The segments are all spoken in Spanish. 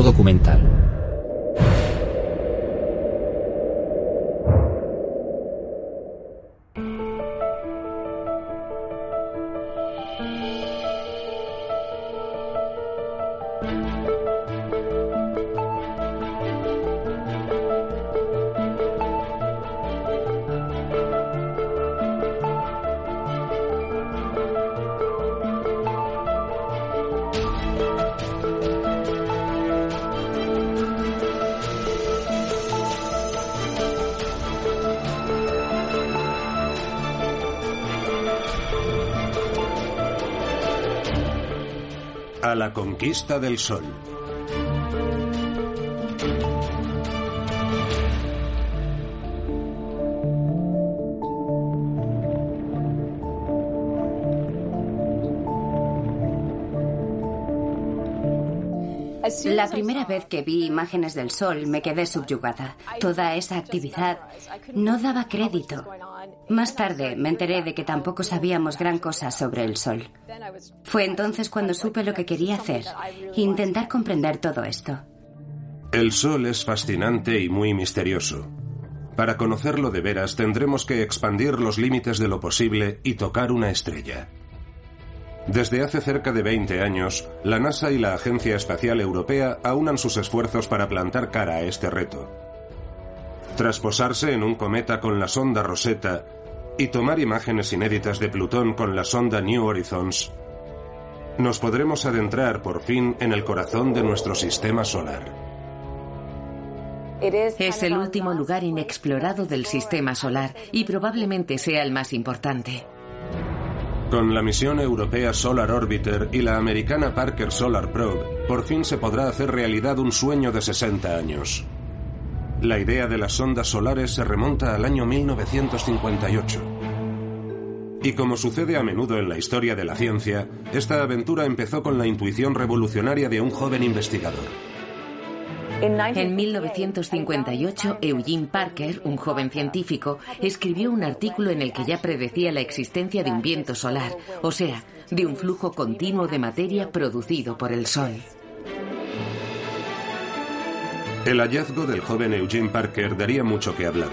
Documental. Conquista del sol. La primera vez que vi imágenes del sol me quedé subyugada. Toda esa actividad no daba crédito. Más tarde me enteré de que tampoco sabíamos gran cosa sobre el sol. Fue entonces cuando supe lo que quería hacer, intentar comprender todo esto. El sol es fascinante y muy misterioso. Para conocerlo de veras tendremos que expandir los límites de lo posible y tocar una estrella. Desde hace cerca de 20 años, la NASA y la Agencia Espacial Europea aunan sus esfuerzos para plantar cara a este reto. Tras posarse en un cometa con la sonda Rosetta y tomar imágenes inéditas de Plutón con la sonda New Horizons, nos podremos adentrar por fin en el corazón de nuestro sistema solar. Es el último lugar inexplorado del sistema solar y probablemente sea el más importante. Con la misión europea Solar Orbiter y la americana Parker Solar Probe, por fin se podrá hacer realidad un sueño de 60 años. La idea de las sondas solares se remonta al año 1958. Y como sucede a menudo en la historia de la ciencia, esta aventura empezó con la intuición revolucionaria de un joven investigador. En 1958, Eugene Parker, un joven científico, escribió un artículo en el que ya predecía la existencia de un viento solar, o sea, de un flujo continuo de materia producido por el Sol. El hallazgo del joven Eugene Parker daría mucho que hablar.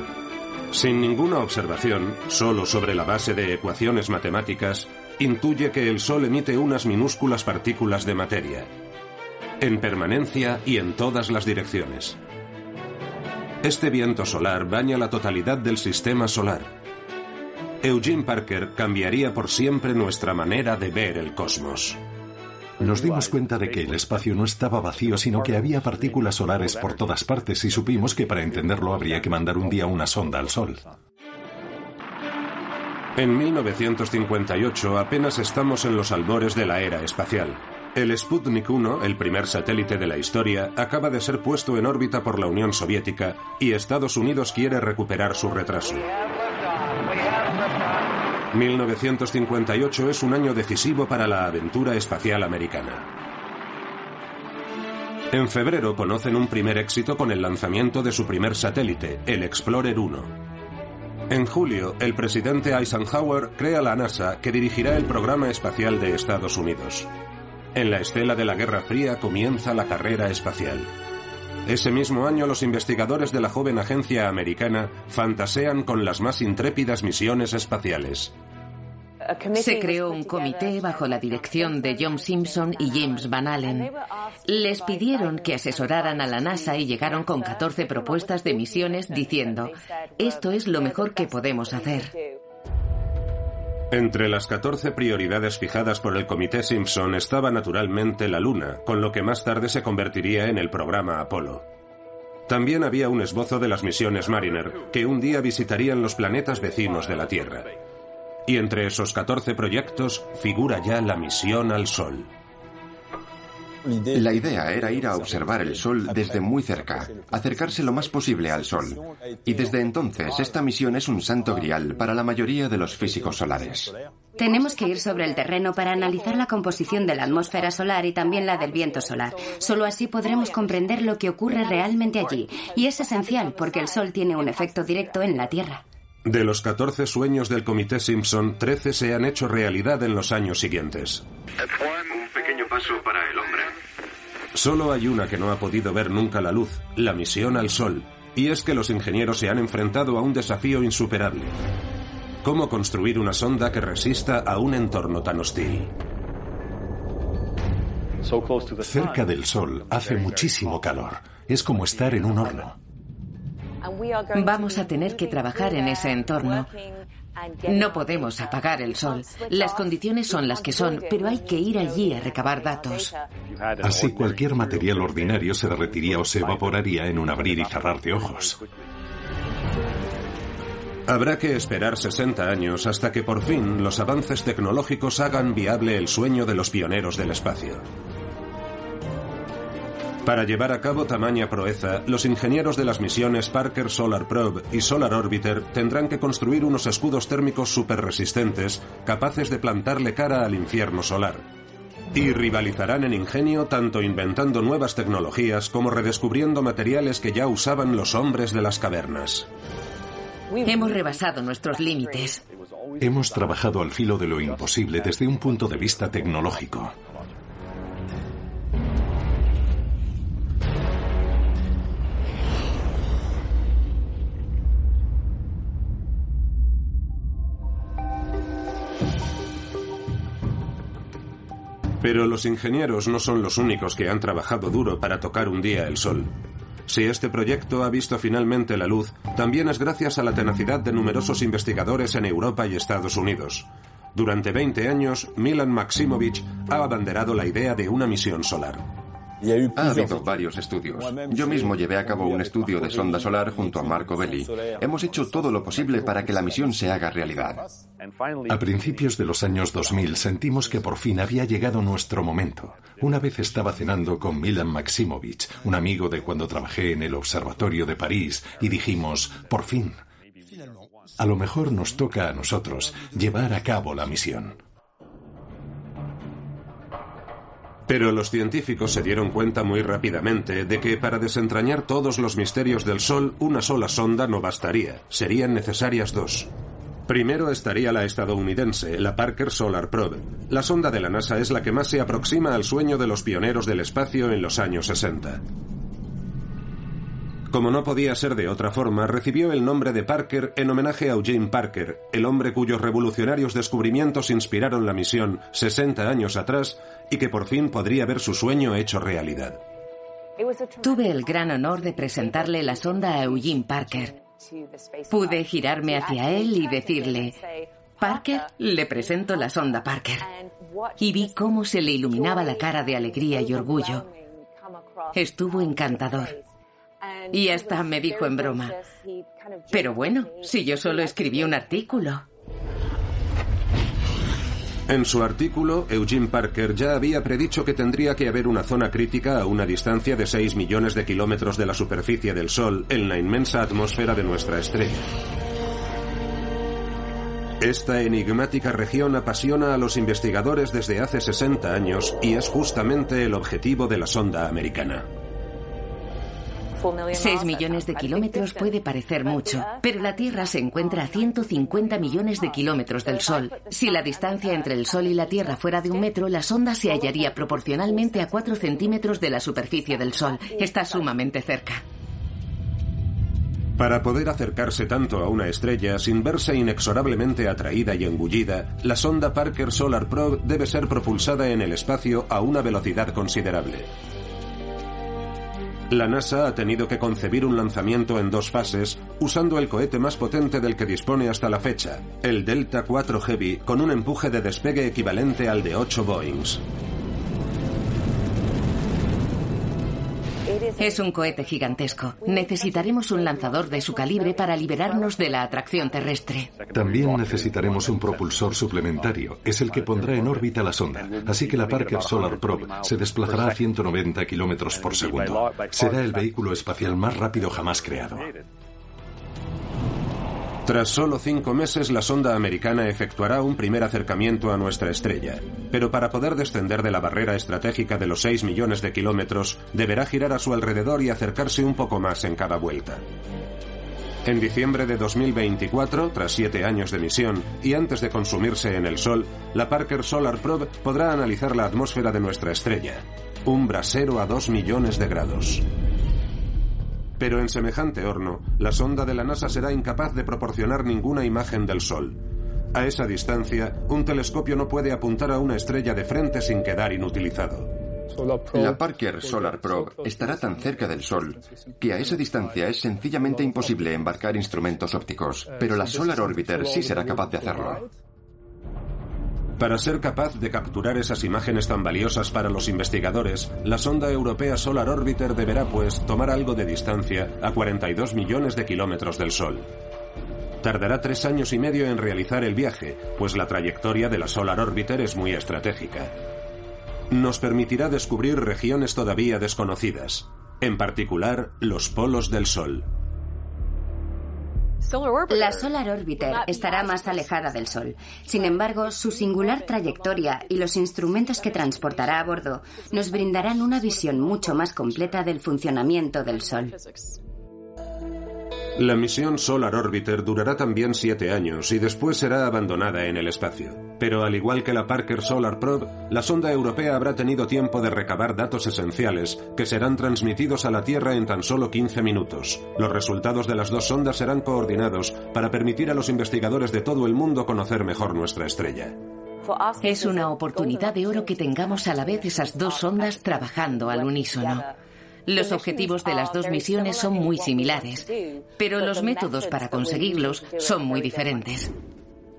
Sin ninguna observación, solo sobre la base de ecuaciones matemáticas, intuye que el Sol emite unas minúsculas partículas de materia, en permanencia y en todas las direcciones. Este viento solar baña la totalidad del sistema solar. Eugene Parker cambiaría por siempre nuestra manera de ver el cosmos. Nos dimos cuenta de que el espacio no estaba vacío, sino que había partículas solares por todas partes y supimos que para entenderlo habría que mandar un día una sonda al Sol. En 1958 apenas estamos en los albores de la era espacial. El Sputnik 1, el primer satélite de la historia, acaba de ser puesto en órbita por la Unión Soviética y Estados Unidos quiere recuperar su retraso. 1958 es un año decisivo para la aventura espacial americana. En febrero conocen un primer éxito con el lanzamiento de su primer satélite, el Explorer 1. En julio, el presidente Eisenhower crea la NASA que dirigirá el programa espacial de Estados Unidos. En la estela de la Guerra Fría comienza la carrera espacial. Ese mismo año los investigadores de la joven agencia americana fantasean con las más intrépidas misiones espaciales. Se creó un comité bajo la dirección de John Simpson y James Van Allen. Les pidieron que asesoraran a la NASA y llegaron con 14 propuestas de misiones diciendo, esto es lo mejor que podemos hacer. Entre las 14 prioridades fijadas por el Comité Simpson estaba naturalmente la Luna, con lo que más tarde se convertiría en el programa Apolo. También había un esbozo de las misiones Mariner, que un día visitarían los planetas vecinos de la Tierra. Y entre esos 14 proyectos figura ya la misión al Sol. La idea era ir a observar el Sol desde muy cerca, acercarse lo más posible al Sol. Y desde entonces esta misión es un santo grial para la mayoría de los físicos solares. Tenemos que ir sobre el terreno para analizar la composición de la atmósfera solar y también la del viento solar. Solo así podremos comprender lo que ocurre realmente allí. Y es esencial porque el Sol tiene un efecto directo en la Tierra. De los 14 sueños del Comité Simpson, 13 se han hecho realidad en los años siguientes. Paso para el hombre. Solo hay una que no ha podido ver nunca la luz, la misión al Sol. Y es que los ingenieros se han enfrentado a un desafío insuperable. ¿Cómo construir una sonda que resista a un entorno tan hostil? Cerca del Sol hace muchísimo calor. Es como estar en un horno. Vamos a tener que trabajar en ese entorno. No podemos apagar el sol. Las condiciones son las que son, pero hay que ir allí a recabar datos. Así cualquier material ordinario se derretiría o se evaporaría en un abrir y cerrar de ojos. Habrá que esperar 60 años hasta que por fin los avances tecnológicos hagan viable el sueño de los pioneros del espacio. Para llevar a cabo tamaña proeza, los ingenieros de las misiones Parker Solar Probe y Solar Orbiter tendrán que construir unos escudos térmicos superresistentes capaces de plantarle cara al infierno solar. Y rivalizarán en ingenio tanto inventando nuevas tecnologías como redescubriendo materiales que ya usaban los hombres de las cavernas. Hemos rebasado nuestros límites. Hemos trabajado al filo de lo imposible desde un punto de vista tecnológico. Pero los ingenieros no son los únicos que han trabajado duro para tocar un día el sol. Si este proyecto ha visto finalmente la luz, también es gracias a la tenacidad de numerosos investigadores en Europa y Estados Unidos. Durante 20 años, Milan Maximovich ha abanderado la idea de una misión solar. Ha habido varios estudios. Yo mismo llevé a cabo un estudio de sonda solar junto a Marco Belli. Hemos hecho todo lo posible para que la misión se haga realidad. A principios de los años 2000 sentimos que por fin había llegado nuestro momento. Una vez estaba cenando con Milan Maximovich, un amigo de cuando trabajé en el Observatorio de París, y dijimos, por fin, a lo mejor nos toca a nosotros llevar a cabo la misión. Pero los científicos se dieron cuenta muy rápidamente de que para desentrañar todos los misterios del Sol una sola sonda no bastaría, serían necesarias dos. Primero estaría la estadounidense, la Parker Solar Probe. La sonda de la NASA es la que más se aproxima al sueño de los pioneros del espacio en los años 60. Como no podía ser de otra forma, recibió el nombre de Parker en homenaje a Eugene Parker, el hombre cuyos revolucionarios descubrimientos inspiraron la misión 60 años atrás y que por fin podría ver su sueño hecho realidad. Tuve el gran honor de presentarle la sonda a Eugene Parker. Pude girarme hacia él y decirle, Parker, le presento la sonda Parker. Y vi cómo se le iluminaba la cara de alegría y orgullo. Estuvo encantador. Y hasta me dijo en broma, pero bueno, si yo solo escribí un artículo. En su artículo, Eugene Parker ya había predicho que tendría que haber una zona crítica a una distancia de 6 millones de kilómetros de la superficie del Sol en la inmensa atmósfera de nuestra estrella. Esta enigmática región apasiona a los investigadores desde hace 60 años y es justamente el objetivo de la sonda americana. 6 millones de kilómetros puede parecer mucho, pero la Tierra se encuentra a 150 millones de kilómetros del Sol. Si la distancia entre el Sol y la Tierra fuera de un metro, la sonda se hallaría proporcionalmente a 4 centímetros de la superficie del Sol. Está sumamente cerca. Para poder acercarse tanto a una estrella sin verse inexorablemente atraída y engullida, la sonda Parker Solar Probe debe ser propulsada en el espacio a una velocidad considerable. La NASA ha tenido que concebir un lanzamiento en dos fases usando el cohete más potente del que dispone hasta la fecha, el Delta IV Heavy, con un empuje de despegue equivalente al de 8 Boeings. Es un cohete gigantesco. Necesitaremos un lanzador de su calibre para liberarnos de la atracción terrestre. También necesitaremos un propulsor suplementario. Es el que pondrá en órbita la sonda. Así que la Parker Solar Probe se desplazará a 190 kilómetros por segundo. Será el vehículo espacial más rápido jamás creado. Tras solo cinco meses, la sonda americana efectuará un primer acercamiento a nuestra estrella. Pero para poder descender de la barrera estratégica de los 6 millones de kilómetros, deberá girar a su alrededor y acercarse un poco más en cada vuelta. En diciembre de 2024, tras siete años de misión y antes de consumirse en el Sol, la Parker Solar Probe podrá analizar la atmósfera de nuestra estrella. Un brasero a 2 millones de grados. Pero en semejante horno, la sonda de la NASA será incapaz de proporcionar ninguna imagen del Sol. A esa distancia, un telescopio no puede apuntar a una estrella de frente sin quedar inutilizado. La Parker Solar Probe estará tan cerca del Sol que a esa distancia es sencillamente imposible embarcar instrumentos ópticos, pero la Solar Orbiter sí será capaz de hacerlo. Para ser capaz de capturar esas imágenes tan valiosas para los investigadores, la sonda europea Solar Orbiter deberá, pues, tomar algo de distancia a 42 millones de kilómetros del Sol. Tardará tres años y medio en realizar el viaje, pues la trayectoria de la Solar Orbiter es muy estratégica. Nos permitirá descubrir regiones todavía desconocidas, en particular los polos del Sol. La Solar Orbiter estará más alejada del Sol. Sin embargo, su singular trayectoria y los instrumentos que transportará a bordo nos brindarán una visión mucho más completa del funcionamiento del Sol. La misión Solar Orbiter durará también siete años y después será abandonada en el espacio. Pero al igual que la Parker Solar Probe, la sonda europea habrá tenido tiempo de recabar datos esenciales que serán transmitidos a la Tierra en tan solo 15 minutos. Los resultados de las dos sondas serán coordinados para permitir a los investigadores de todo el mundo conocer mejor nuestra estrella. Es una oportunidad de oro que tengamos a la vez esas dos sondas trabajando al unísono. Los objetivos de las dos misiones son muy similares, pero los métodos para conseguirlos son muy diferentes.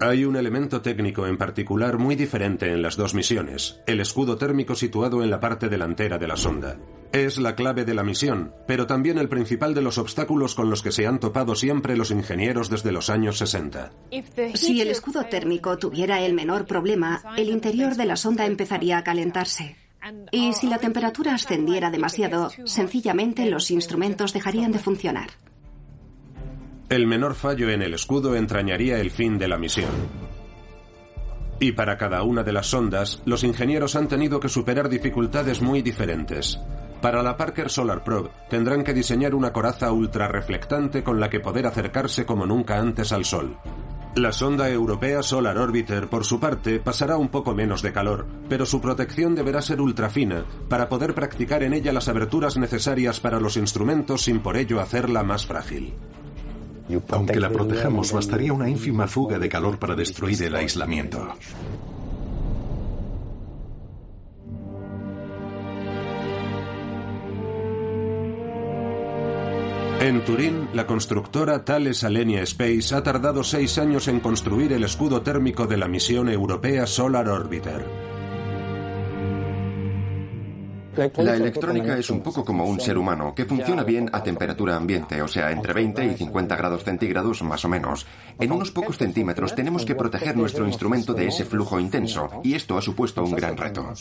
Hay un elemento técnico en particular muy diferente en las dos misiones, el escudo térmico situado en la parte delantera de la sonda. Es la clave de la misión, pero también el principal de los obstáculos con los que se han topado siempre los ingenieros desde los años 60. Si el escudo térmico tuviera el menor problema, el interior de la sonda empezaría a calentarse. Y si la temperatura ascendiera demasiado, sencillamente los instrumentos dejarían de funcionar. El menor fallo en el escudo entrañaría el fin de la misión. Y para cada una de las sondas, los ingenieros han tenido que superar dificultades muy diferentes. Para la Parker Solar Probe tendrán que diseñar una coraza ultra reflectante con la que poder acercarse como nunca antes al Sol. La sonda europea Solar Orbiter, por su parte, pasará un poco menos de calor, pero su protección deberá ser ultrafina para poder practicar en ella las aberturas necesarias para los instrumentos sin por ello hacerla más frágil. Aunque la protejamos, bastaría una ínfima fuga de calor para destruir el aislamiento. En Turín, la constructora Thales Alenia Space ha tardado seis años en construir el escudo térmico de la misión europea Solar Orbiter. La electrónica es un poco como un ser humano que funciona bien a temperatura ambiente, o sea, entre 20 y 50 grados centígrados más o menos. En unos pocos centímetros tenemos que proteger nuestro instrumento de ese flujo intenso, y esto ha supuesto un gran reto.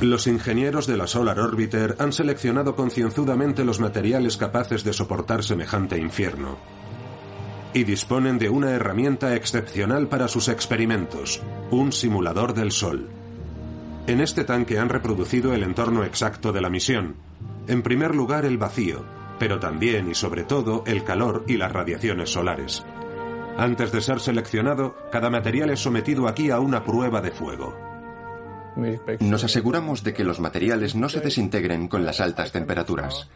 Los ingenieros de la Solar Orbiter han seleccionado concienzudamente los materiales capaces de soportar semejante infierno. Y disponen de una herramienta excepcional para sus experimentos, un simulador del Sol. En este tanque han reproducido el entorno exacto de la misión. En primer lugar, el vacío, pero también y sobre todo el calor y las radiaciones solares. Antes de ser seleccionado, cada material es sometido aquí a una prueba de fuego. Nos aseguramos de que los materiales no se desintegren con las altas temperaturas.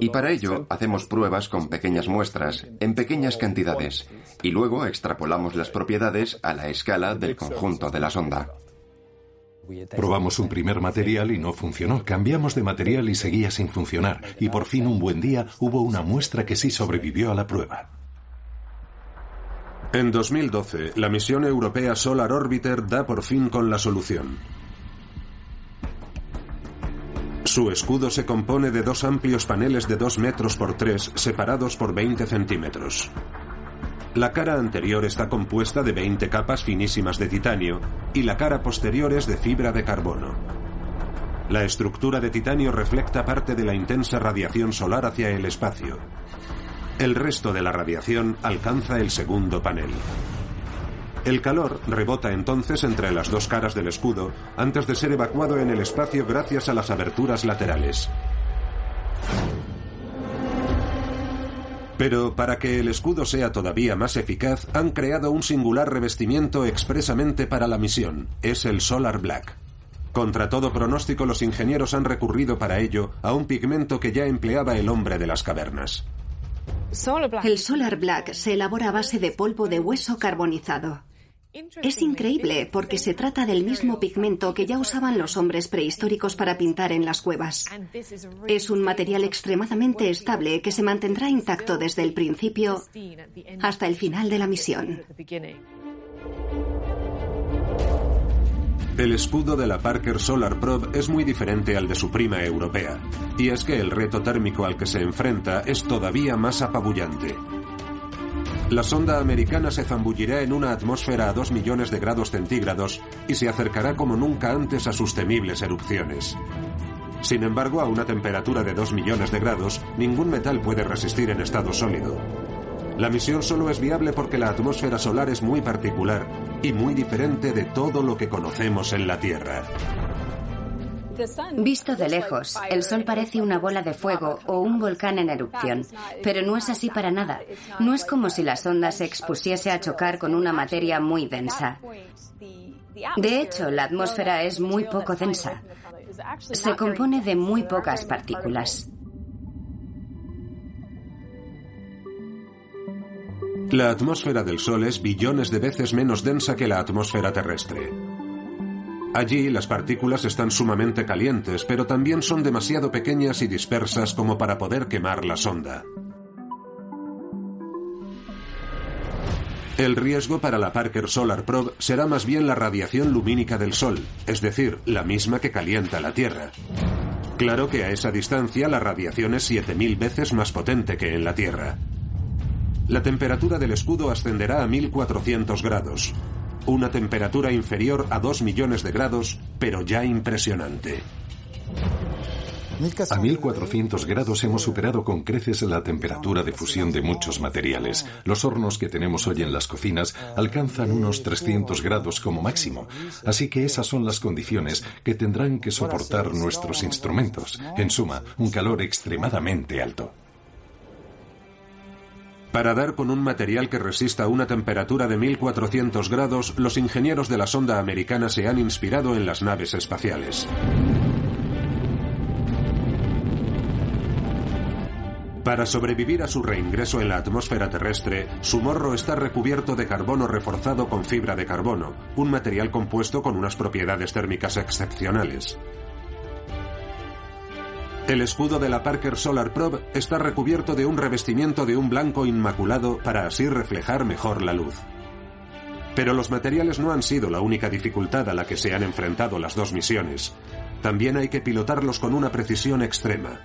Y para ello hacemos pruebas con pequeñas muestras, en pequeñas cantidades, y luego extrapolamos las propiedades a la escala del conjunto de la sonda. Probamos un primer material y no funcionó. Cambiamos de material y seguía sin funcionar. Y por fin un buen día hubo una muestra que sí sobrevivió a la prueba. En 2012, la misión europea Solar Orbiter da por fin con la solución. Su escudo se compone de dos amplios paneles de 2 metros por 3 separados por 20 centímetros. La cara anterior está compuesta de 20 capas finísimas de titanio y la cara posterior es de fibra de carbono. La estructura de titanio refleja parte de la intensa radiación solar hacia el espacio. El resto de la radiación alcanza el segundo panel. El calor rebota entonces entre las dos caras del escudo antes de ser evacuado en el espacio gracias a las aberturas laterales. Pero para que el escudo sea todavía más eficaz, han creado un singular revestimiento expresamente para la misión. Es el Solar Black. Contra todo pronóstico, los ingenieros han recurrido para ello a un pigmento que ya empleaba el hombre de las cavernas. El Solar Black se elabora a base de polvo de hueso carbonizado. Es increíble porque se trata del mismo pigmento que ya usaban los hombres prehistóricos para pintar en las cuevas. Es un material extremadamente estable que se mantendrá intacto desde el principio hasta el final de la misión. El escudo de la Parker Solar Probe es muy diferente al de su prima europea, y es que el reto térmico al que se enfrenta es todavía más apabullante. La sonda americana se zambullirá en una atmósfera a 2 millones de grados centígrados y se acercará como nunca antes a sus temibles erupciones. Sin embargo, a una temperatura de 2 millones de grados, ningún metal puede resistir en estado sólido. La misión solo es viable porque la atmósfera solar es muy particular y muy diferente de todo lo que conocemos en la Tierra. Visto de lejos, el Sol parece una bola de fuego o un volcán en erupción, pero no es así para nada. No es como si la sonda se expusiese a chocar con una materia muy densa. De hecho, la atmósfera es muy poco densa. Se compone de muy pocas partículas. La atmósfera del Sol es billones de veces menos densa que la atmósfera terrestre. Allí las partículas están sumamente calientes, pero también son demasiado pequeñas y dispersas como para poder quemar la sonda. El riesgo para la Parker Solar Probe será más bien la radiación lumínica del Sol, es decir, la misma que calienta la Tierra. Claro que a esa distancia la radiación es 7.000 veces más potente que en la Tierra. La temperatura del escudo ascenderá a 1400 grados, una temperatura inferior a 2 millones de grados, pero ya impresionante. A 1400 grados hemos superado con creces la temperatura de fusión de muchos materiales. Los hornos que tenemos hoy en las cocinas alcanzan unos 300 grados como máximo. Así que esas son las condiciones que tendrán que soportar nuestros instrumentos. En suma, un calor extremadamente alto. Para dar con un material que resista una temperatura de 1400 grados, los ingenieros de la sonda americana se han inspirado en las naves espaciales. Para sobrevivir a su reingreso en la atmósfera terrestre, su morro está recubierto de carbono reforzado con fibra de carbono, un material compuesto con unas propiedades térmicas excepcionales. El escudo de la Parker Solar Probe está recubierto de un revestimiento de un blanco inmaculado para así reflejar mejor la luz. Pero los materiales no han sido la única dificultad a la que se han enfrentado las dos misiones. También hay que pilotarlos con una precisión extrema.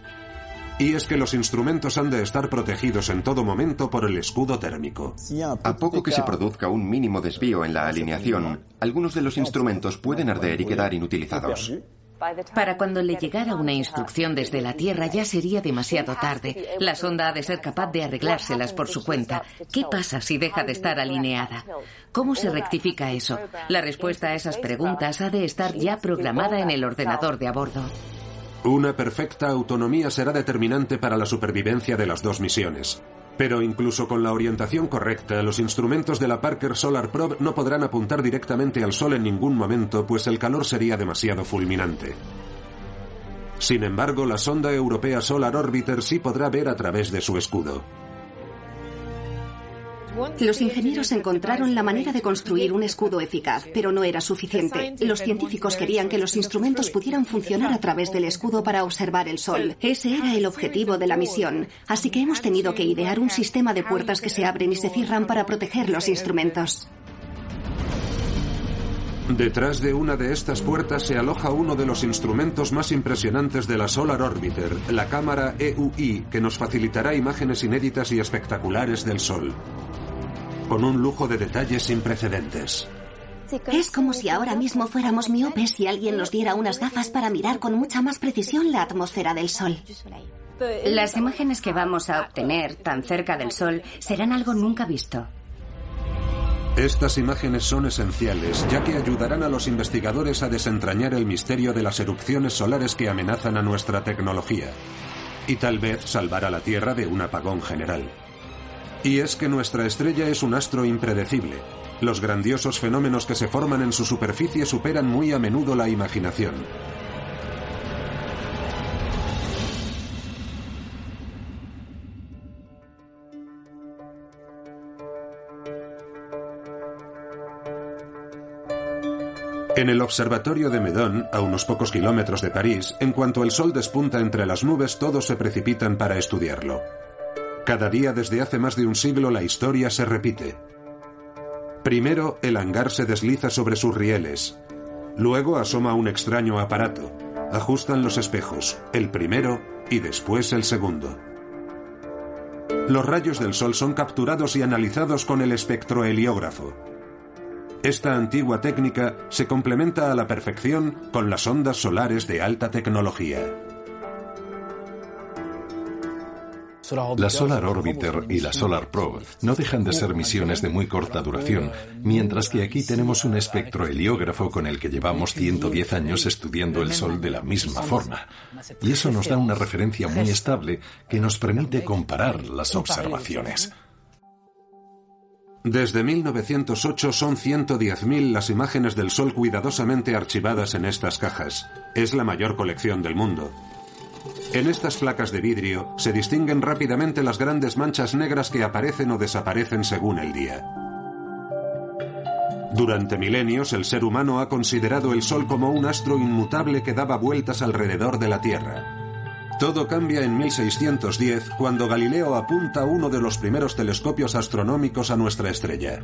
Y es que los instrumentos han de estar protegidos en todo momento por el escudo térmico. A poco que se produzca un mínimo desvío en la alineación, algunos de los instrumentos pueden arder y quedar inutilizados. Para cuando le llegara una instrucción desde la Tierra ya sería demasiado tarde. La sonda ha de ser capaz de arreglárselas por su cuenta. ¿Qué pasa si deja de estar alineada? ¿Cómo se rectifica eso? La respuesta a esas preguntas ha de estar ya programada en el ordenador de a bordo. Una perfecta autonomía será determinante para la supervivencia de las dos misiones. Pero incluso con la orientación correcta, los instrumentos de la Parker Solar Probe no podrán apuntar directamente al Sol en ningún momento, pues el calor sería demasiado fulminante. Sin embargo, la sonda europea Solar Orbiter sí podrá ver a través de su escudo. Los ingenieros encontraron la manera de construir un escudo eficaz, pero no era suficiente. Los científicos querían que los instrumentos pudieran funcionar a través del escudo para observar el Sol. Ese era el objetivo de la misión. Así que hemos tenido que idear un sistema de puertas que se abren y se cierran para proteger los instrumentos. Detrás de una de estas puertas se aloja uno de los instrumentos más impresionantes de la Solar Orbiter, la cámara EUI, que nos facilitará imágenes inéditas y espectaculares del Sol, con un lujo de detalles sin precedentes. Es como si ahora mismo fuéramos miopes y alguien nos diera unas gafas para mirar con mucha más precisión la atmósfera del Sol. Las imágenes que vamos a obtener tan cerca del Sol serán algo nunca visto. Estas imágenes son esenciales, ya que ayudarán a los investigadores a desentrañar el misterio de las erupciones solares que amenazan a nuestra tecnología, y tal vez salvar a la Tierra de un apagón general. Y es que nuestra estrella es un astro impredecible. Los grandiosos fenómenos que se forman en su superficie superan muy a menudo la imaginación. En el observatorio de Meudon, a unos pocos kilómetros de París, en cuanto el sol despunta entre las nubes, todos se precipitan para estudiarlo. Cada día desde hace más de un siglo la historia se repite. Primero, el hangar se desliza sobre sus rieles. Luego asoma un extraño aparato. Ajustan los espejos, el primero y después el segundo. Los rayos del sol son capturados y analizados con el espectroheliógrafo. Esta antigua técnica se complementa a la perfección con las ondas solares de alta tecnología. La Solar Orbiter y la Solar Probe no dejan de ser misiones de muy corta duración, mientras que aquí tenemos un espectroheliógrafo con el que llevamos 110 años estudiando el Sol de la misma forma. Y eso nos da una referencia muy estable que nos permite comparar las observaciones. Desde 1908 son 110.000 las imágenes del Sol cuidadosamente archivadas en estas cajas. Es la mayor colección del mundo. En estas placas de vidrio se distinguen rápidamente las grandes manchas negras que aparecen o desaparecen según el día. Durante milenios el ser humano ha considerado el Sol como un astro inmutable que daba vueltas alrededor de la Tierra. Todo cambia en 1610 cuando Galileo apunta uno de los primeros telescopios astronómicos a nuestra estrella.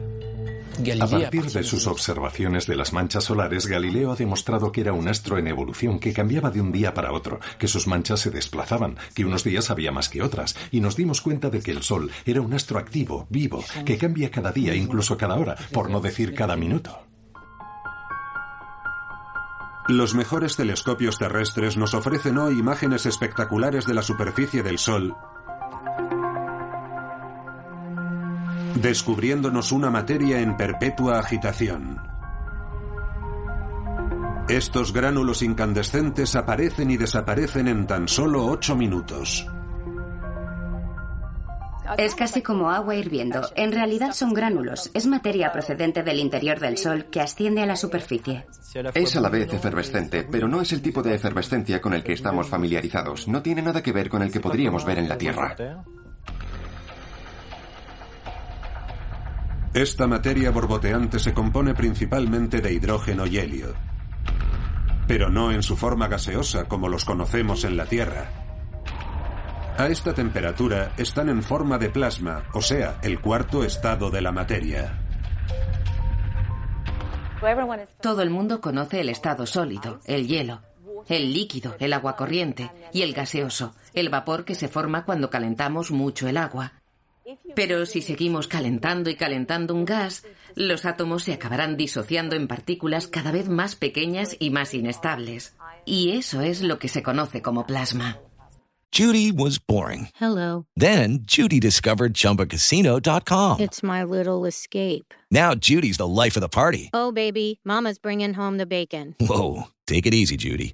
A partir de sus observaciones de las manchas solares, Galileo ha demostrado que era un astro en evolución que cambiaba de un día para otro, que sus manchas se desplazaban, que unos días había más que otras, y nos dimos cuenta de que el Sol era un astro activo, vivo, que cambia cada día, incluso cada hora, por no decir cada minuto. Los mejores telescopios terrestres nos ofrecen hoy imágenes espectaculares de la superficie del Sol, descubriéndonos una materia en perpetua agitación. Estos gránulos incandescentes aparecen y desaparecen en tan solo ocho minutos. Es casi como agua hirviendo. En realidad son gránulos. Es materia procedente del interior del Sol que asciende a la superficie. Es a la vez efervescente, pero no es el tipo de efervescencia con el que estamos familiarizados. No tiene nada que ver con el que podríamos ver en la Tierra. Esta materia borboteante se compone principalmente de hidrógeno y helio, pero no en su forma gaseosa como los conocemos en la Tierra. A esta temperatura están en forma de plasma, o sea, el cuarto estado de la materia. Todo el mundo conoce el estado sólido, el hielo, el líquido, el agua corriente, y el gaseoso, el vapor que se forma cuando calentamos mucho el agua. Pero si seguimos calentando y calentando un gas, los átomos se acabarán disociando en partículas cada vez más pequeñas y más inestables. Y eso es lo que se conoce como plasma. Judy was boring. Hello. Then Judy discovered ChumbaCasino.com. It's my little escape. Now Judy's the life of the party. Oh, baby, Mama's bringing home the bacon. Whoa, take it easy, Judy.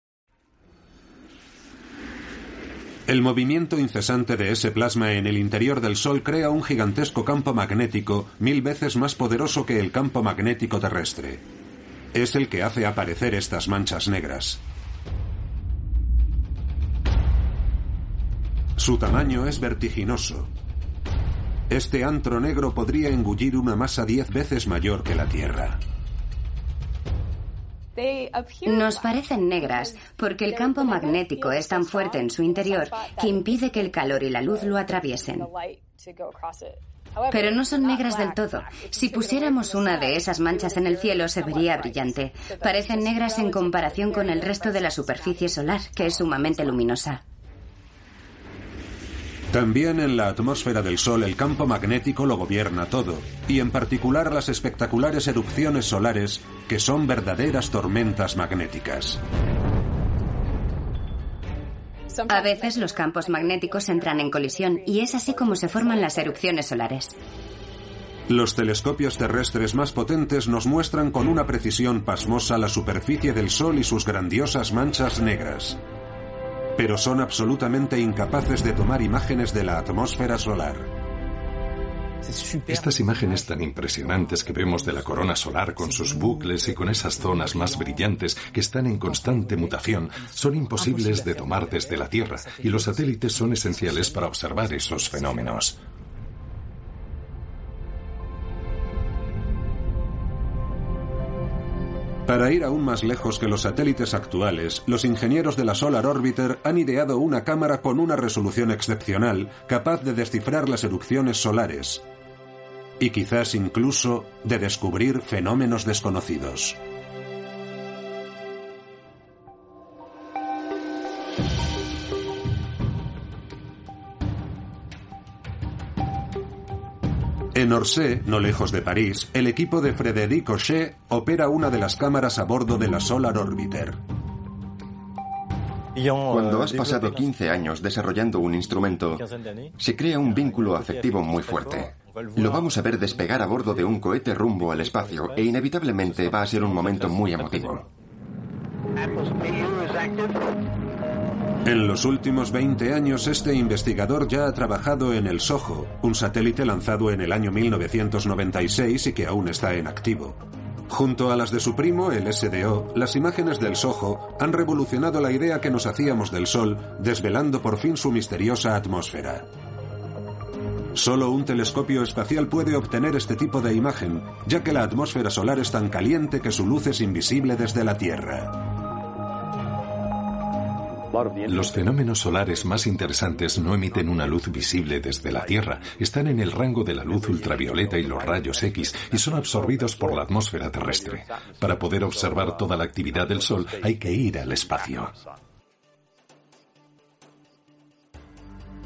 El movimiento incesante de ese plasma en el interior del Sol crea un gigantesco campo magnético mil veces más poderoso que el campo magnético terrestre. Es el que hace aparecer estas manchas negras. Su tamaño es vertiginoso. Este antro negro podría engullir una masa diez veces mayor que la Tierra. Nos parecen negras porque el campo magnético es tan fuerte en su interior que impide que el calor y la luz lo atraviesen. Pero no son negras del todo. Si pusiéramos una de esas manchas en el cielo se vería brillante. Parecen negras en comparación con el resto de la superficie solar, que es sumamente luminosa. También en la atmósfera del Sol el campo magnético lo gobierna todo, y en particular las espectaculares erupciones solares, que son verdaderas tormentas magnéticas. A veces los campos magnéticos entran en colisión y es así como se forman las erupciones solares. Los telescopios terrestres más potentes nos muestran con una precisión pasmosa la superficie del Sol y sus grandiosas manchas negras pero son absolutamente incapaces de tomar imágenes de la atmósfera solar. Estas imágenes tan impresionantes que vemos de la corona solar con sus bucles y con esas zonas más brillantes que están en constante mutación son imposibles de tomar desde la Tierra y los satélites son esenciales para observar esos fenómenos. Para ir aún más lejos que los satélites actuales, los ingenieros de la Solar Orbiter han ideado una cámara con una resolución excepcional capaz de descifrar las erupciones solares y quizás incluso de descubrir fenómenos desconocidos. En Orsay, no lejos de París, el equipo de Frédéric Ochet opera una de las cámaras a bordo de la Solar Orbiter. Cuando has pasado 15 años desarrollando un instrumento, se crea un vínculo afectivo muy fuerte. Lo vamos a ver despegar a bordo de un cohete rumbo al espacio e inevitablemente va a ser un momento muy emotivo. En los últimos 20 años, este investigador ya ha trabajado en el SOHO, un satélite lanzado en el año 1996 y que aún está en activo. Junto a las de su primo, el SDO, las imágenes del SOHO han revolucionado la idea que nos hacíamos del Sol, desvelando por fin su misteriosa atmósfera. Solo un telescopio espacial puede obtener este tipo de imagen, ya que la atmósfera solar es tan caliente que su luz es invisible desde la Tierra. Los fenómenos solares más interesantes no emiten una luz visible desde la Tierra, están en el rango de la luz ultravioleta y los rayos X y son absorbidos por la atmósfera terrestre. Para poder observar toda la actividad del Sol hay que ir al espacio.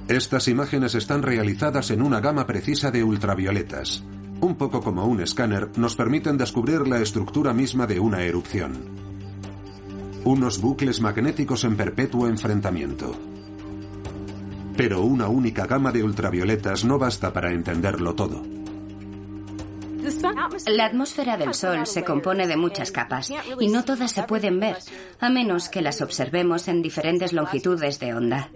Estas imágenes están realizadas en una gama precisa de ultravioletas. Un poco como un escáner, nos permiten descubrir la estructura misma de una erupción unos bucles magnéticos en perpetuo enfrentamiento. Pero una única gama de ultravioletas no basta para entenderlo todo. La atmósfera del Sol se compone de muchas capas y no todas se pueden ver, a menos que las observemos en diferentes longitudes de onda.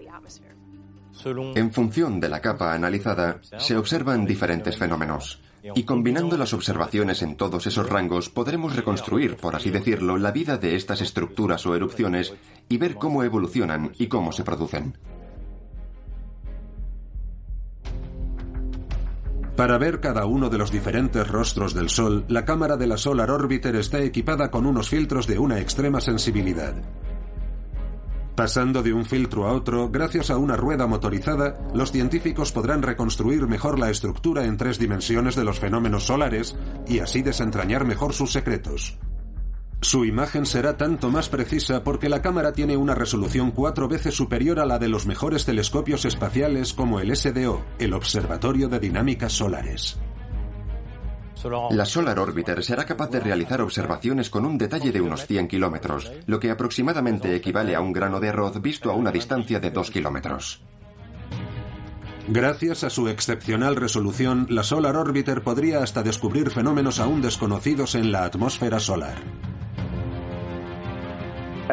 En función de la capa analizada, se observan diferentes fenómenos. Y combinando las observaciones en todos esos rangos, podremos reconstruir, por así decirlo, la vida de estas estructuras o erupciones y ver cómo evolucionan y cómo se producen. Para ver cada uno de los diferentes rostros del Sol, la cámara de la Solar Orbiter está equipada con unos filtros de una extrema sensibilidad. Pasando de un filtro a otro, gracias a una rueda motorizada, los científicos podrán reconstruir mejor la estructura en tres dimensiones de los fenómenos solares y así desentrañar mejor sus secretos. Su imagen será tanto más precisa porque la cámara tiene una resolución cuatro veces superior a la de los mejores telescopios espaciales como el SDO, el Observatorio de Dinámicas Solares. La Solar Orbiter será capaz de realizar observaciones con un detalle de unos 100 kilómetros, lo que aproximadamente equivale a un grano de arroz visto a una distancia de 2 kilómetros. Gracias a su excepcional resolución, la Solar Orbiter podría hasta descubrir fenómenos aún desconocidos en la atmósfera solar.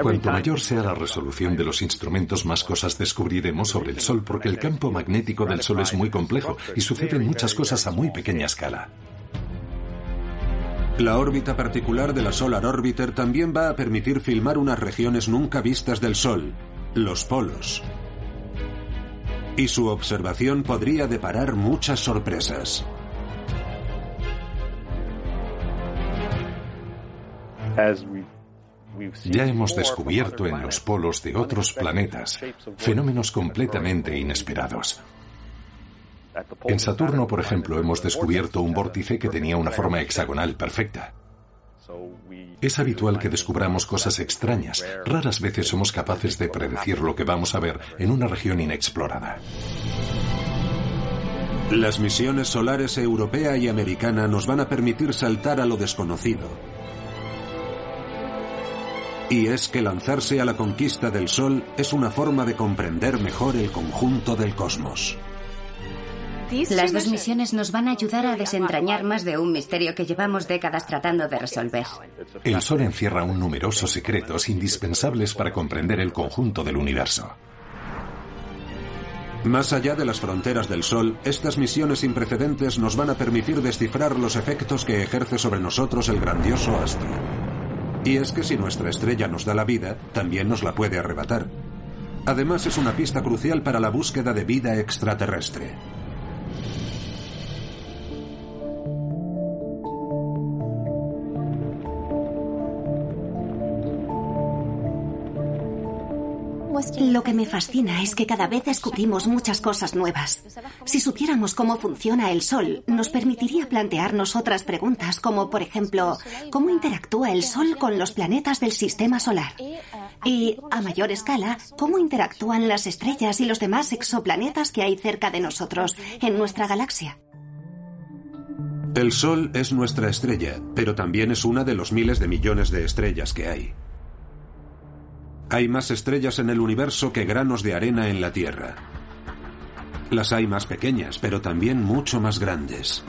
Cuanto mayor sea la resolución de los instrumentos, más cosas descubriremos sobre el Sol porque el campo magnético del Sol es muy complejo y suceden muchas cosas a muy pequeña escala. La órbita particular de la Solar Orbiter también va a permitir filmar unas regiones nunca vistas del Sol, los polos. Y su observación podría deparar muchas sorpresas. Ya hemos descubierto en los polos de otros planetas fenómenos completamente inesperados. En Saturno, por ejemplo, hemos descubierto un vórtice que tenía una forma hexagonal perfecta. Es habitual que descubramos cosas extrañas. Raras veces somos capaces de predecir lo que vamos a ver en una región inexplorada. Las misiones solares europea y americana nos van a permitir saltar a lo desconocido. Y es que lanzarse a la conquista del Sol es una forma de comprender mejor el conjunto del cosmos. Las dos misiones nos van a ayudar a desentrañar más de un misterio que llevamos décadas tratando de resolver. El Sol encierra un numerosos secretos indispensables para comprender el conjunto del universo. Más allá de las fronteras del Sol, estas misiones sin precedentes nos van a permitir descifrar los efectos que ejerce sobre nosotros el grandioso astro. Y es que si nuestra estrella nos da la vida, también nos la puede arrebatar. Además es una pista crucial para la búsqueda de vida extraterrestre. Lo que me fascina es que cada vez descubrimos muchas cosas nuevas. Si supiéramos cómo funciona el Sol, nos permitiría plantearnos otras preguntas, como por ejemplo, ¿cómo interactúa el Sol con los planetas del Sistema Solar? Y, a mayor escala, ¿cómo interactúan las estrellas y los demás exoplanetas que hay cerca de nosotros, en nuestra galaxia? El Sol es nuestra estrella, pero también es una de los miles de millones de estrellas que hay. Hay más estrellas en el universo que granos de arena en la Tierra. Las hay más pequeñas, pero también mucho más grandes.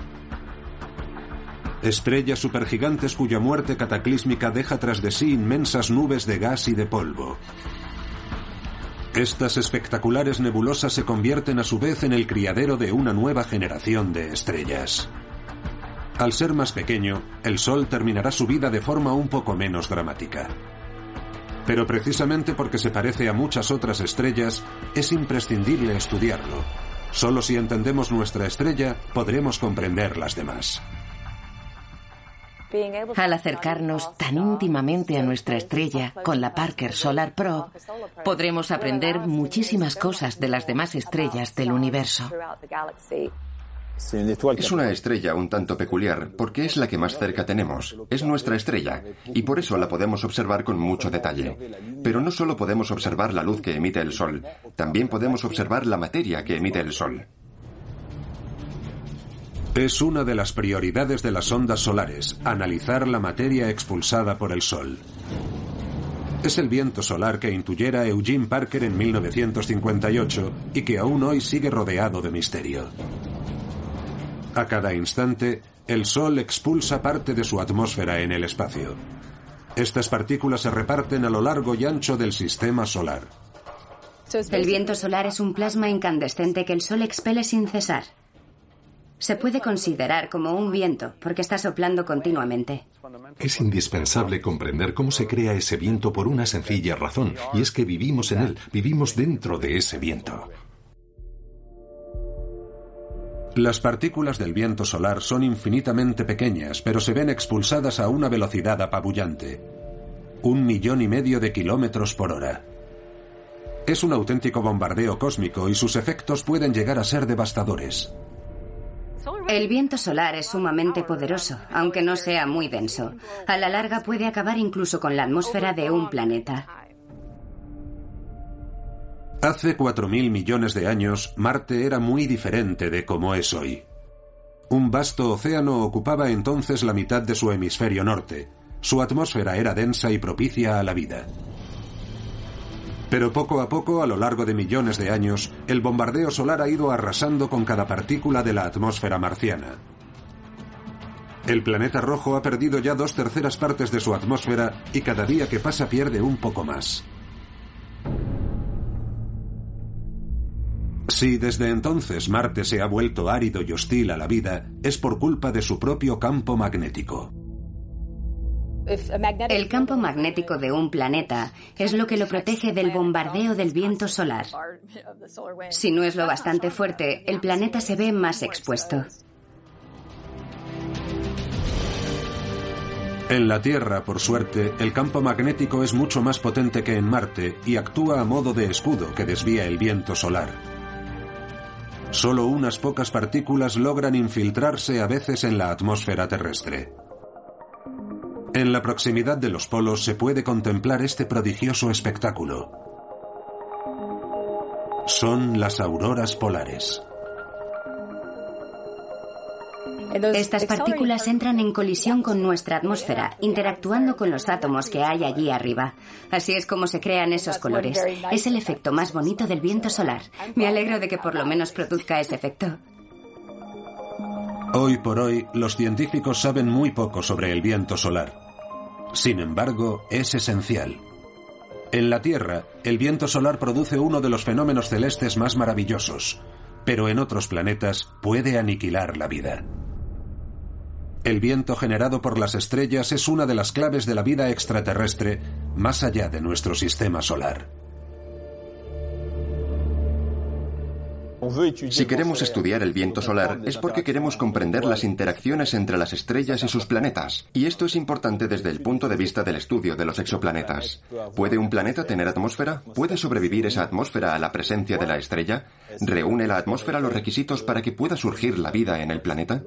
Estrellas supergigantes cuya muerte cataclísmica deja tras de sí inmensas nubes de gas y de polvo. Estas espectaculares nebulosas se convierten a su vez en el criadero de una nueva generación de estrellas. Al ser más pequeño, el Sol terminará su vida de forma un poco menos dramática. Pero precisamente porque se parece a muchas otras estrellas, es imprescindible estudiarlo. Solo si entendemos nuestra estrella, podremos comprender las demás. Al acercarnos tan íntimamente a nuestra estrella con la Parker Solar Probe, podremos aprender muchísimas cosas de las demás estrellas del universo. Es una estrella un tanto peculiar porque es la que más cerca tenemos. Es nuestra estrella y por eso la podemos observar con mucho detalle. Pero no solo podemos observar la luz que emite el Sol, también podemos observar la materia que emite el Sol. Es una de las prioridades de las ondas solares, analizar la materia expulsada por el Sol. Es el viento solar que intuyera Eugene Parker en 1958 y que aún hoy sigue rodeado de misterio. A cada instante, el Sol expulsa parte de su atmósfera en el espacio. Estas partículas se reparten a lo largo y ancho del sistema solar. El viento solar es un plasma incandescente que el Sol expele sin cesar. Se puede considerar como un viento porque está soplando continuamente. Es indispensable comprender cómo se crea ese viento por una sencilla razón, y es que vivimos en él, vivimos dentro de ese viento. Las partículas del viento solar son infinitamente pequeñas, pero se ven expulsadas a una velocidad apabullante. Un millón y medio de kilómetros por hora. Es un auténtico bombardeo cósmico y sus efectos pueden llegar a ser devastadores. El viento solar es sumamente poderoso, aunque no sea muy denso. A la larga puede acabar incluso con la atmósfera de un planeta. Hace 4.000 millones de años, Marte era muy diferente de como es hoy. Un vasto océano ocupaba entonces la mitad de su hemisferio norte. Su atmósfera era densa y propicia a la vida. Pero poco a poco, a lo largo de millones de años, el bombardeo solar ha ido arrasando con cada partícula de la atmósfera marciana. El planeta rojo ha perdido ya dos terceras partes de su atmósfera y cada día que pasa pierde un poco más. Si desde entonces Marte se ha vuelto árido y hostil a la vida, es por culpa de su propio campo magnético. El campo magnético de un planeta es lo que lo protege del bombardeo del viento solar. Si no es lo bastante fuerte, el planeta se ve más expuesto. En la Tierra, por suerte, el campo magnético es mucho más potente que en Marte y actúa a modo de escudo que desvía el viento solar. Solo unas pocas partículas logran infiltrarse a veces en la atmósfera terrestre. En la proximidad de los polos se puede contemplar este prodigioso espectáculo. Son las auroras polares. Estas partículas entran en colisión con nuestra atmósfera, interactuando con los átomos que hay allí arriba. Así es como se crean esos colores. Es el efecto más bonito del viento solar. Me alegro de que por lo menos produzca ese efecto. Hoy por hoy, los científicos saben muy poco sobre el viento solar. Sin embargo, es esencial. En la Tierra, el viento solar produce uno de los fenómenos celestes más maravillosos, pero en otros planetas puede aniquilar la vida. El viento generado por las estrellas es una de las claves de la vida extraterrestre más allá de nuestro sistema solar. Si queremos estudiar el viento solar es porque queremos comprender las interacciones entre las estrellas y sus planetas. Y esto es importante desde el punto de vista del estudio de los exoplanetas. ¿Puede un planeta tener atmósfera? ¿Puede sobrevivir esa atmósfera a la presencia de la estrella? ¿Reúne la atmósfera los requisitos para que pueda surgir la vida en el planeta?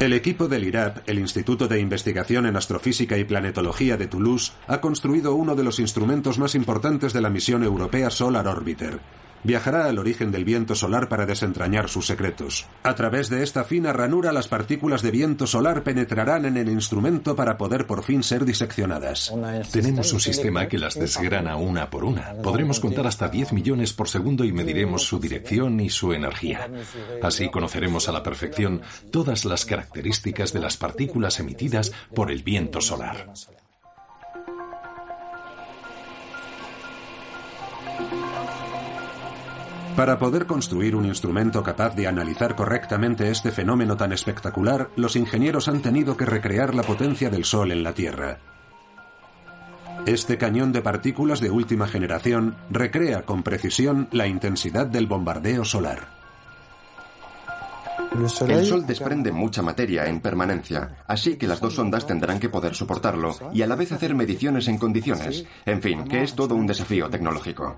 El equipo del IRAP, el Instituto de Investigación en Astrofísica y Planetología de Toulouse, ha construido uno de los instrumentos más importantes de la misión europea Solar Orbiter, viajará al origen del viento solar para desentrañar sus secretos. A través de esta fina ranura las partículas de viento solar penetrarán en el instrumento para poder por fin ser diseccionadas. Tenemos un sistema que las desgrana una por una. Podremos contar hasta 10 millones por segundo y mediremos su dirección y su energía. Así conoceremos a la perfección todas las características de las partículas emitidas por el viento solar. Para poder construir un instrumento capaz de analizar correctamente este fenómeno tan espectacular, los ingenieros han tenido que recrear la potencia del Sol en la Tierra. Este cañón de partículas de última generación recrea con precisión la intensidad del bombardeo solar. El Sol desprende mucha materia en permanencia, así que las dos ondas tendrán que poder soportarlo y a la vez hacer mediciones en condiciones. En fin, que es todo un desafío tecnológico.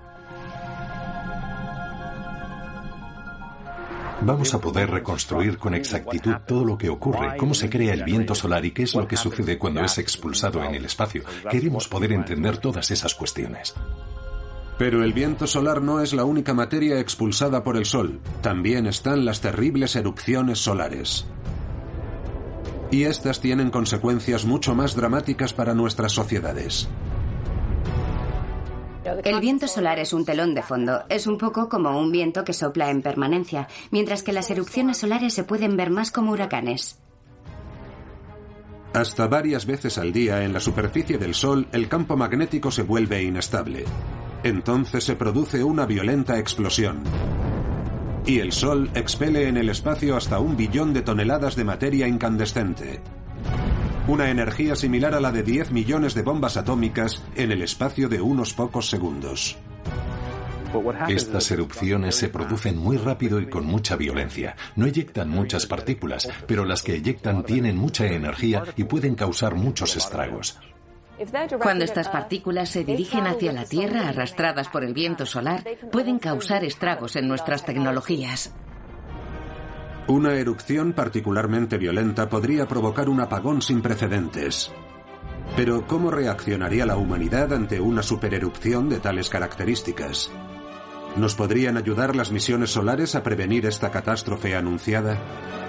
Vamos a poder reconstruir con exactitud todo lo que ocurre, cómo se crea el viento solar y qué es lo que sucede cuando es expulsado en el espacio. Queremos poder entender todas esas cuestiones. Pero el viento solar no es la única materia expulsada por el Sol. También están las terribles erupciones solares. Y estas tienen consecuencias mucho más dramáticas para nuestras sociedades. El viento solar es un telón de fondo. Es un poco como un viento que sopla en permanencia, mientras que las erupciones solares se pueden ver más como huracanes. Hasta varias veces al día en la superficie del Sol el campo magnético se vuelve inestable. Entonces se produce una violenta explosión. Y el Sol expele en el espacio hasta un billón de toneladas de materia incandescente una energía similar a la de 10 millones de bombas atómicas en el espacio de unos pocos segundos. Estas erupciones se producen muy rápido y con mucha violencia. No eyectan muchas partículas, pero las que eyectan tienen mucha energía y pueden causar muchos estragos. Cuando estas partículas se dirigen hacia la Tierra arrastradas por el viento solar, pueden causar estragos en nuestras tecnologías. Una erupción particularmente violenta podría provocar un apagón sin precedentes. Pero ¿cómo reaccionaría la humanidad ante una supererupción de tales características? ¿Nos podrían ayudar las misiones solares a prevenir esta catástrofe anunciada?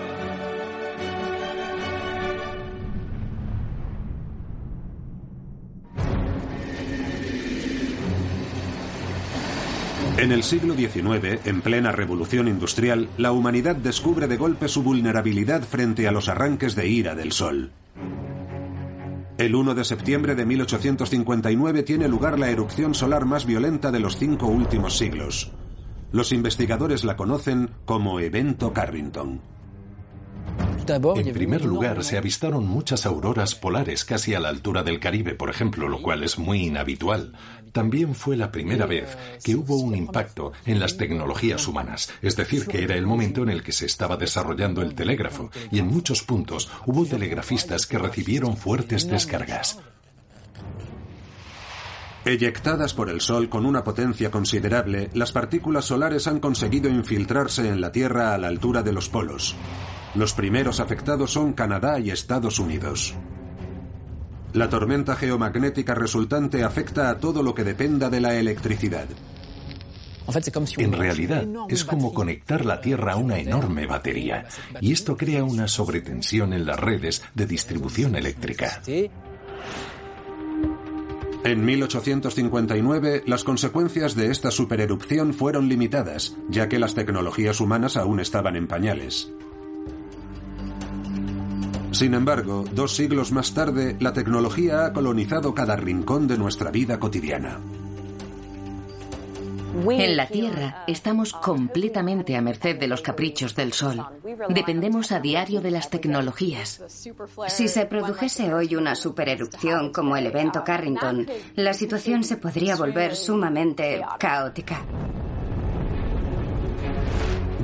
En el siglo XIX, en plena revolución industrial, la humanidad descubre de golpe su vulnerabilidad frente a los arranques de ira del Sol. El 1 de septiembre de 1859 tiene lugar la erupción solar más violenta de los cinco últimos siglos. Los investigadores la conocen como Evento Carrington. En primer lugar, se avistaron muchas auroras polares casi a la altura del Caribe, por ejemplo, lo cual es muy inhabitual. También fue la primera vez que hubo un impacto en las tecnologías humanas, es decir, que era el momento en el que se estaba desarrollando el telégrafo, y en muchos puntos hubo telegrafistas que recibieron fuertes descargas. Eyectadas por el Sol con una potencia considerable, las partículas solares han conseguido infiltrarse en la Tierra a la altura de los polos. Los primeros afectados son Canadá y Estados Unidos. La tormenta geomagnética resultante afecta a todo lo que dependa de la electricidad. En realidad, es como conectar la Tierra a una enorme batería, y esto crea una sobretensión en las redes de distribución eléctrica. En 1859, las consecuencias de esta supererupción fueron limitadas, ya que las tecnologías humanas aún estaban en pañales. Sin embargo, dos siglos más tarde, la tecnología ha colonizado cada rincón de nuestra vida cotidiana. En la Tierra estamos completamente a merced de los caprichos del Sol. Dependemos a diario de las tecnologías. Si se produjese hoy una supererupción como el evento Carrington, la situación se podría volver sumamente caótica.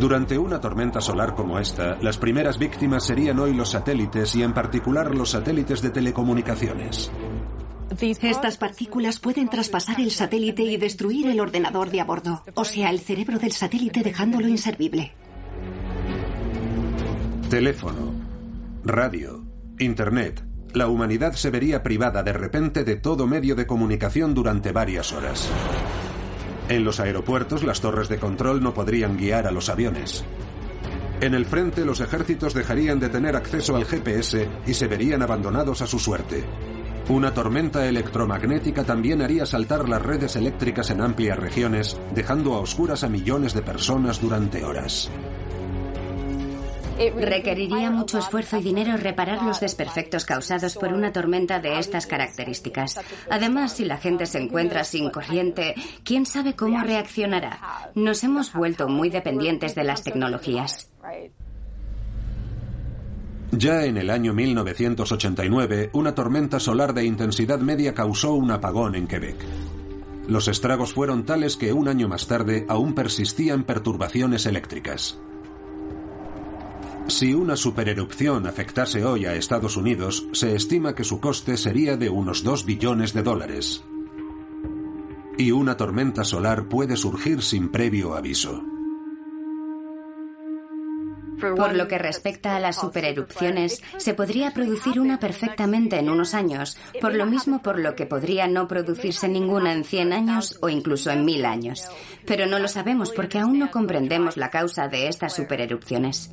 Durante una tormenta solar como esta, las primeras víctimas serían hoy los satélites y en particular los satélites de telecomunicaciones. Estas partículas pueden traspasar el satélite y destruir el ordenador de a bordo, o sea, el cerebro del satélite dejándolo inservible. Teléfono, radio, internet. La humanidad se vería privada de repente de todo medio de comunicación durante varias horas. En los aeropuertos las torres de control no podrían guiar a los aviones. En el frente los ejércitos dejarían de tener acceso al GPS y se verían abandonados a su suerte. Una tormenta electromagnética también haría saltar las redes eléctricas en amplias regiones, dejando a oscuras a millones de personas durante horas. Requeriría mucho esfuerzo y dinero reparar los desperfectos causados por una tormenta de estas características. Además, si la gente se encuentra sin corriente, ¿quién sabe cómo reaccionará? Nos hemos vuelto muy dependientes de las tecnologías. Ya en el año 1989, una tormenta solar de intensidad media causó un apagón en Quebec. Los estragos fueron tales que un año más tarde aún persistían perturbaciones eléctricas. Si una supererupción afectase hoy a Estados Unidos, se estima que su coste sería de unos 2 billones de dólares. Y una tormenta solar puede surgir sin previo aviso. Por lo que respecta a las supererupciones, se podría producir una perfectamente en unos años, por lo mismo por lo que podría no producirse ninguna en 100 años o incluso en 1000 años. Pero no lo sabemos porque aún no comprendemos la causa de estas supererupciones.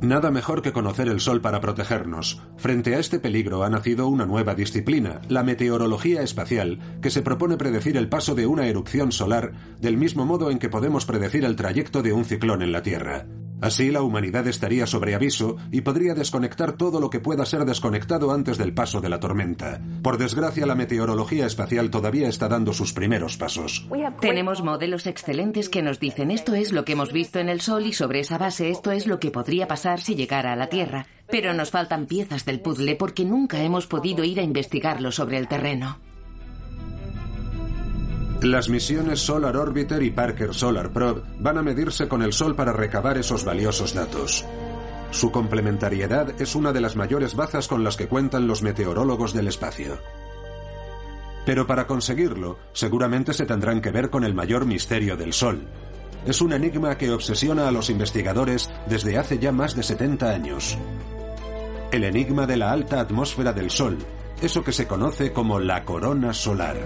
Nada mejor que conocer el Sol para protegernos. Frente a este peligro ha nacido una nueva disciplina, la meteorología espacial, que se propone predecir el paso de una erupción solar del mismo modo en que podemos predecir el trayecto de un ciclón en la Tierra. Así la humanidad estaría sobre aviso y podría desconectar todo lo que pueda ser desconectado antes del paso de la tormenta. Por desgracia, la meteorología espacial todavía está dando sus primeros pasos. Tenemos modelos excelentes que nos dicen esto es lo que hemos visto en el Sol y sobre esa base esto es lo que podría pasar si llegara a la Tierra. Pero nos faltan piezas del puzzle porque nunca hemos podido ir a investigarlo sobre el terreno. Las misiones Solar Orbiter y Parker Solar Probe van a medirse con el Sol para recabar esos valiosos datos. Su complementariedad es una de las mayores bazas con las que cuentan los meteorólogos del espacio. Pero para conseguirlo, seguramente se tendrán que ver con el mayor misterio del Sol. Es un enigma que obsesiona a los investigadores desde hace ya más de 70 años. El enigma de la alta atmósfera del Sol, eso que se conoce como la corona solar.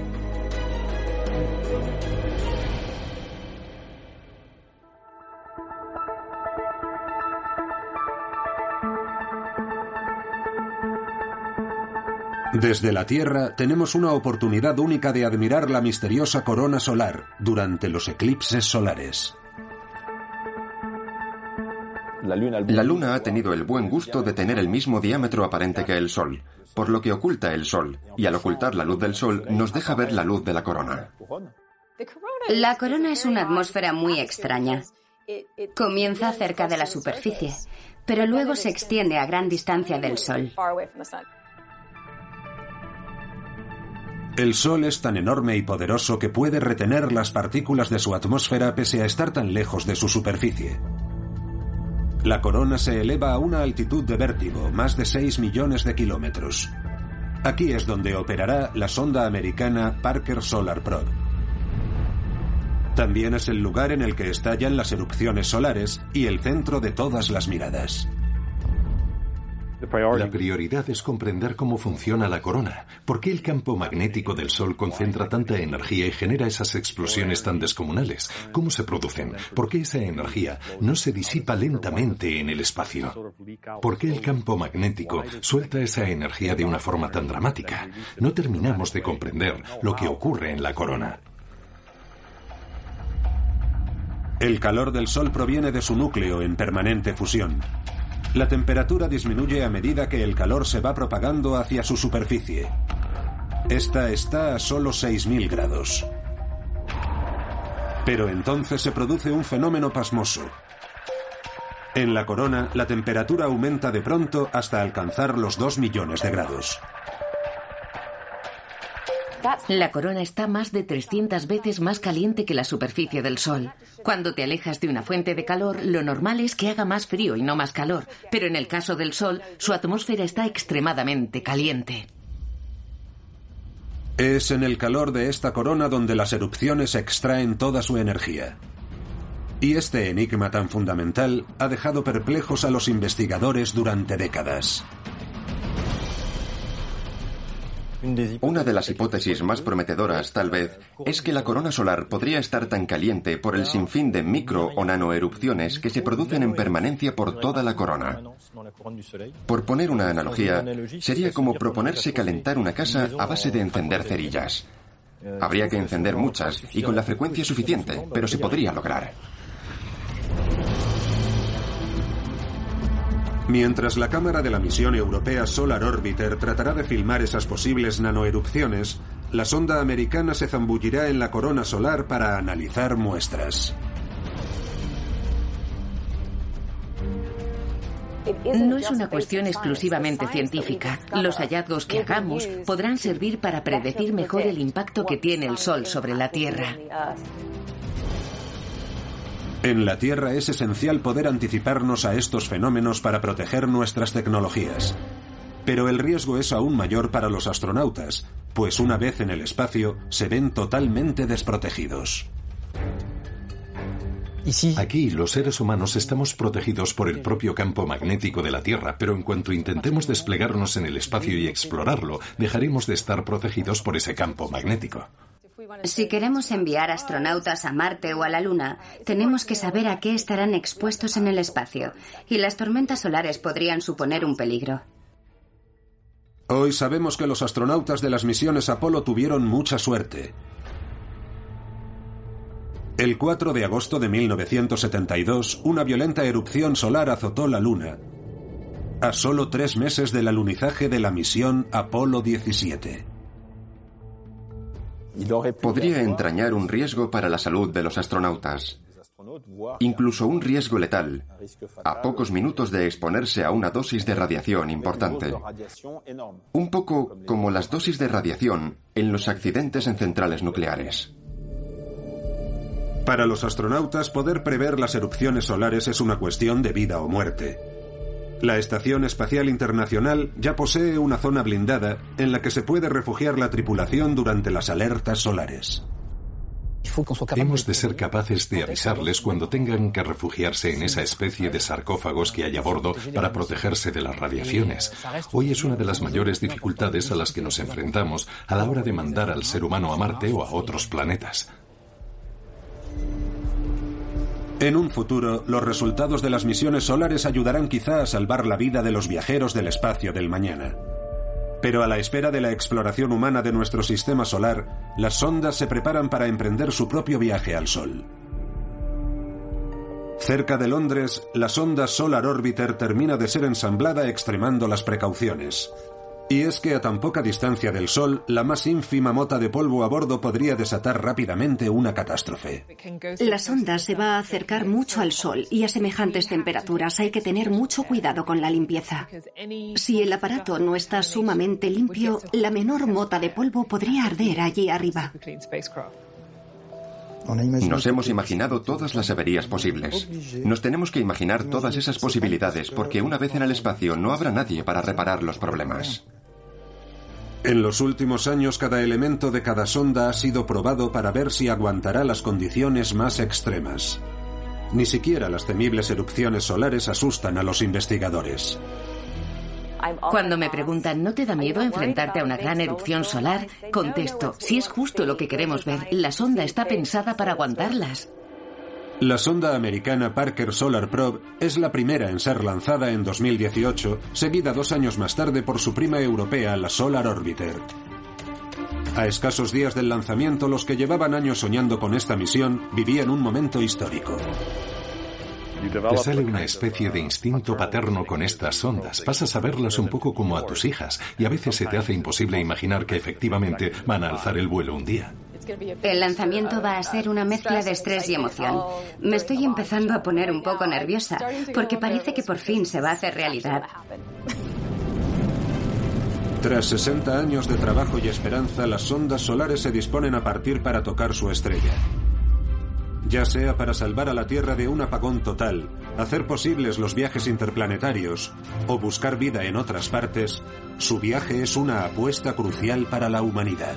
Desde la Tierra tenemos una oportunidad única de admirar la misteriosa corona solar durante los eclipses solares. La Luna ha tenido el buen gusto de tener el mismo diámetro aparente que el Sol, por lo que oculta el Sol, y al ocultar la luz del Sol nos deja ver la luz de la corona. La corona es una atmósfera muy extraña. Comienza cerca de la superficie, pero luego se extiende a gran distancia del Sol. El Sol es tan enorme y poderoso que puede retener las partículas de su atmósfera pese a estar tan lejos de su superficie. La corona se eleva a una altitud de vértigo, más de 6 millones de kilómetros. Aquí es donde operará la sonda americana Parker Solar Probe. También es el lugar en el que estallan las erupciones solares y el centro de todas las miradas. La prioridad es comprender cómo funciona la corona, por qué el campo magnético del Sol concentra tanta energía y genera esas explosiones tan descomunales, cómo se producen, por qué esa energía no se disipa lentamente en el espacio, por qué el campo magnético suelta esa energía de una forma tan dramática. No terminamos de comprender lo que ocurre en la corona. El calor del Sol proviene de su núcleo en permanente fusión. La temperatura disminuye a medida que el calor se va propagando hacia su superficie. Esta está a solo 6.000 grados. Pero entonces se produce un fenómeno pasmoso. En la corona, la temperatura aumenta de pronto hasta alcanzar los 2 millones de grados. La corona está más de 300 veces más caliente que la superficie del Sol. Cuando te alejas de una fuente de calor, lo normal es que haga más frío y no más calor, pero en el caso del Sol, su atmósfera está extremadamente caliente. Es en el calor de esta corona donde las erupciones extraen toda su energía. Y este enigma tan fundamental ha dejado perplejos a los investigadores durante décadas. Una de las hipótesis más prometedoras, tal vez, es que la corona solar podría estar tan caliente por el sinfín de micro o nanoerupciones que se producen en permanencia por toda la corona. Por poner una analogía, sería como proponerse calentar una casa a base de encender cerillas. Habría que encender muchas y con la frecuencia suficiente, pero se podría lograr. Mientras la cámara de la misión europea Solar Orbiter tratará de filmar esas posibles nanoerupciones, la sonda americana se zambullirá en la corona solar para analizar muestras. No es una cuestión exclusivamente científica. Los hallazgos que hagamos podrán servir para predecir mejor el impacto que tiene el Sol sobre la Tierra. En la Tierra es esencial poder anticiparnos a estos fenómenos para proteger nuestras tecnologías. Pero el riesgo es aún mayor para los astronautas, pues una vez en el espacio se ven totalmente desprotegidos. Aquí los seres humanos estamos protegidos por el propio campo magnético de la Tierra, pero en cuanto intentemos desplegarnos en el espacio y explorarlo, dejaremos de estar protegidos por ese campo magnético. Si queremos enviar astronautas a Marte o a la Luna, tenemos que saber a qué estarán expuestos en el espacio, y las tormentas solares podrían suponer un peligro. Hoy sabemos que los astronautas de las misiones Apolo tuvieron mucha suerte. El 4 de agosto de 1972, una violenta erupción solar azotó la Luna, a solo tres meses del alunizaje de la misión Apolo 17 podría entrañar un riesgo para la salud de los astronautas, incluso un riesgo letal, a pocos minutos de exponerse a una dosis de radiación importante. Un poco como las dosis de radiación en los accidentes en centrales nucleares. Para los astronautas, poder prever las erupciones solares es una cuestión de vida o muerte. La Estación Espacial Internacional ya posee una zona blindada en la que se puede refugiar la tripulación durante las alertas solares. Hemos de ser capaces de avisarles cuando tengan que refugiarse en esa especie de sarcófagos que hay a bordo para protegerse de las radiaciones. Hoy es una de las mayores dificultades a las que nos enfrentamos a la hora de mandar al ser humano a Marte o a otros planetas. En un futuro, los resultados de las misiones solares ayudarán quizá a salvar la vida de los viajeros del espacio del mañana. Pero a la espera de la exploración humana de nuestro sistema solar, las sondas se preparan para emprender su propio viaje al Sol. Cerca de Londres, la sonda Solar Orbiter termina de ser ensamblada extremando las precauciones. Y es que a tan poca distancia del Sol, la más ínfima mota de polvo a bordo podría desatar rápidamente una catástrofe. La sonda se va a acercar mucho al Sol y a semejantes temperaturas hay que tener mucho cuidado con la limpieza. Si el aparato no está sumamente limpio, la menor mota de polvo podría arder allí arriba. Nos hemos imaginado todas las averías posibles. Nos tenemos que imaginar todas esas posibilidades porque una vez en el espacio no habrá nadie para reparar los problemas. En los últimos años cada elemento de cada sonda ha sido probado para ver si aguantará las condiciones más extremas. Ni siquiera las temibles erupciones solares asustan a los investigadores. Cuando me preguntan, ¿no te da miedo enfrentarte a una gran erupción solar? Contesto, si es justo lo que queremos ver, la sonda está pensada para aguantarlas. La sonda americana Parker Solar Probe es la primera en ser lanzada en 2018, seguida dos años más tarde por su prima europea, la Solar Orbiter. A escasos días del lanzamiento, los que llevaban años soñando con esta misión vivían un momento histórico. Te sale una especie de instinto paterno con estas sondas. Pasas a verlas un poco como a tus hijas y a veces se te hace imposible imaginar que efectivamente van a alzar el vuelo un día. El lanzamiento va a ser una mezcla de estrés y emoción. Me estoy empezando a poner un poco nerviosa porque parece que por fin se va a hacer realidad. Tras 60 años de trabajo y esperanza, las sondas solares se disponen a partir para tocar su estrella. Ya sea para salvar a la Tierra de un apagón total, hacer posibles los viajes interplanetarios o buscar vida en otras partes, su viaje es una apuesta crucial para la humanidad.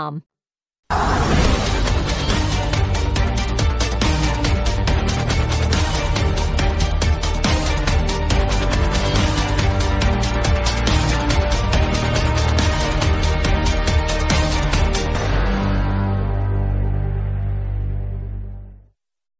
com.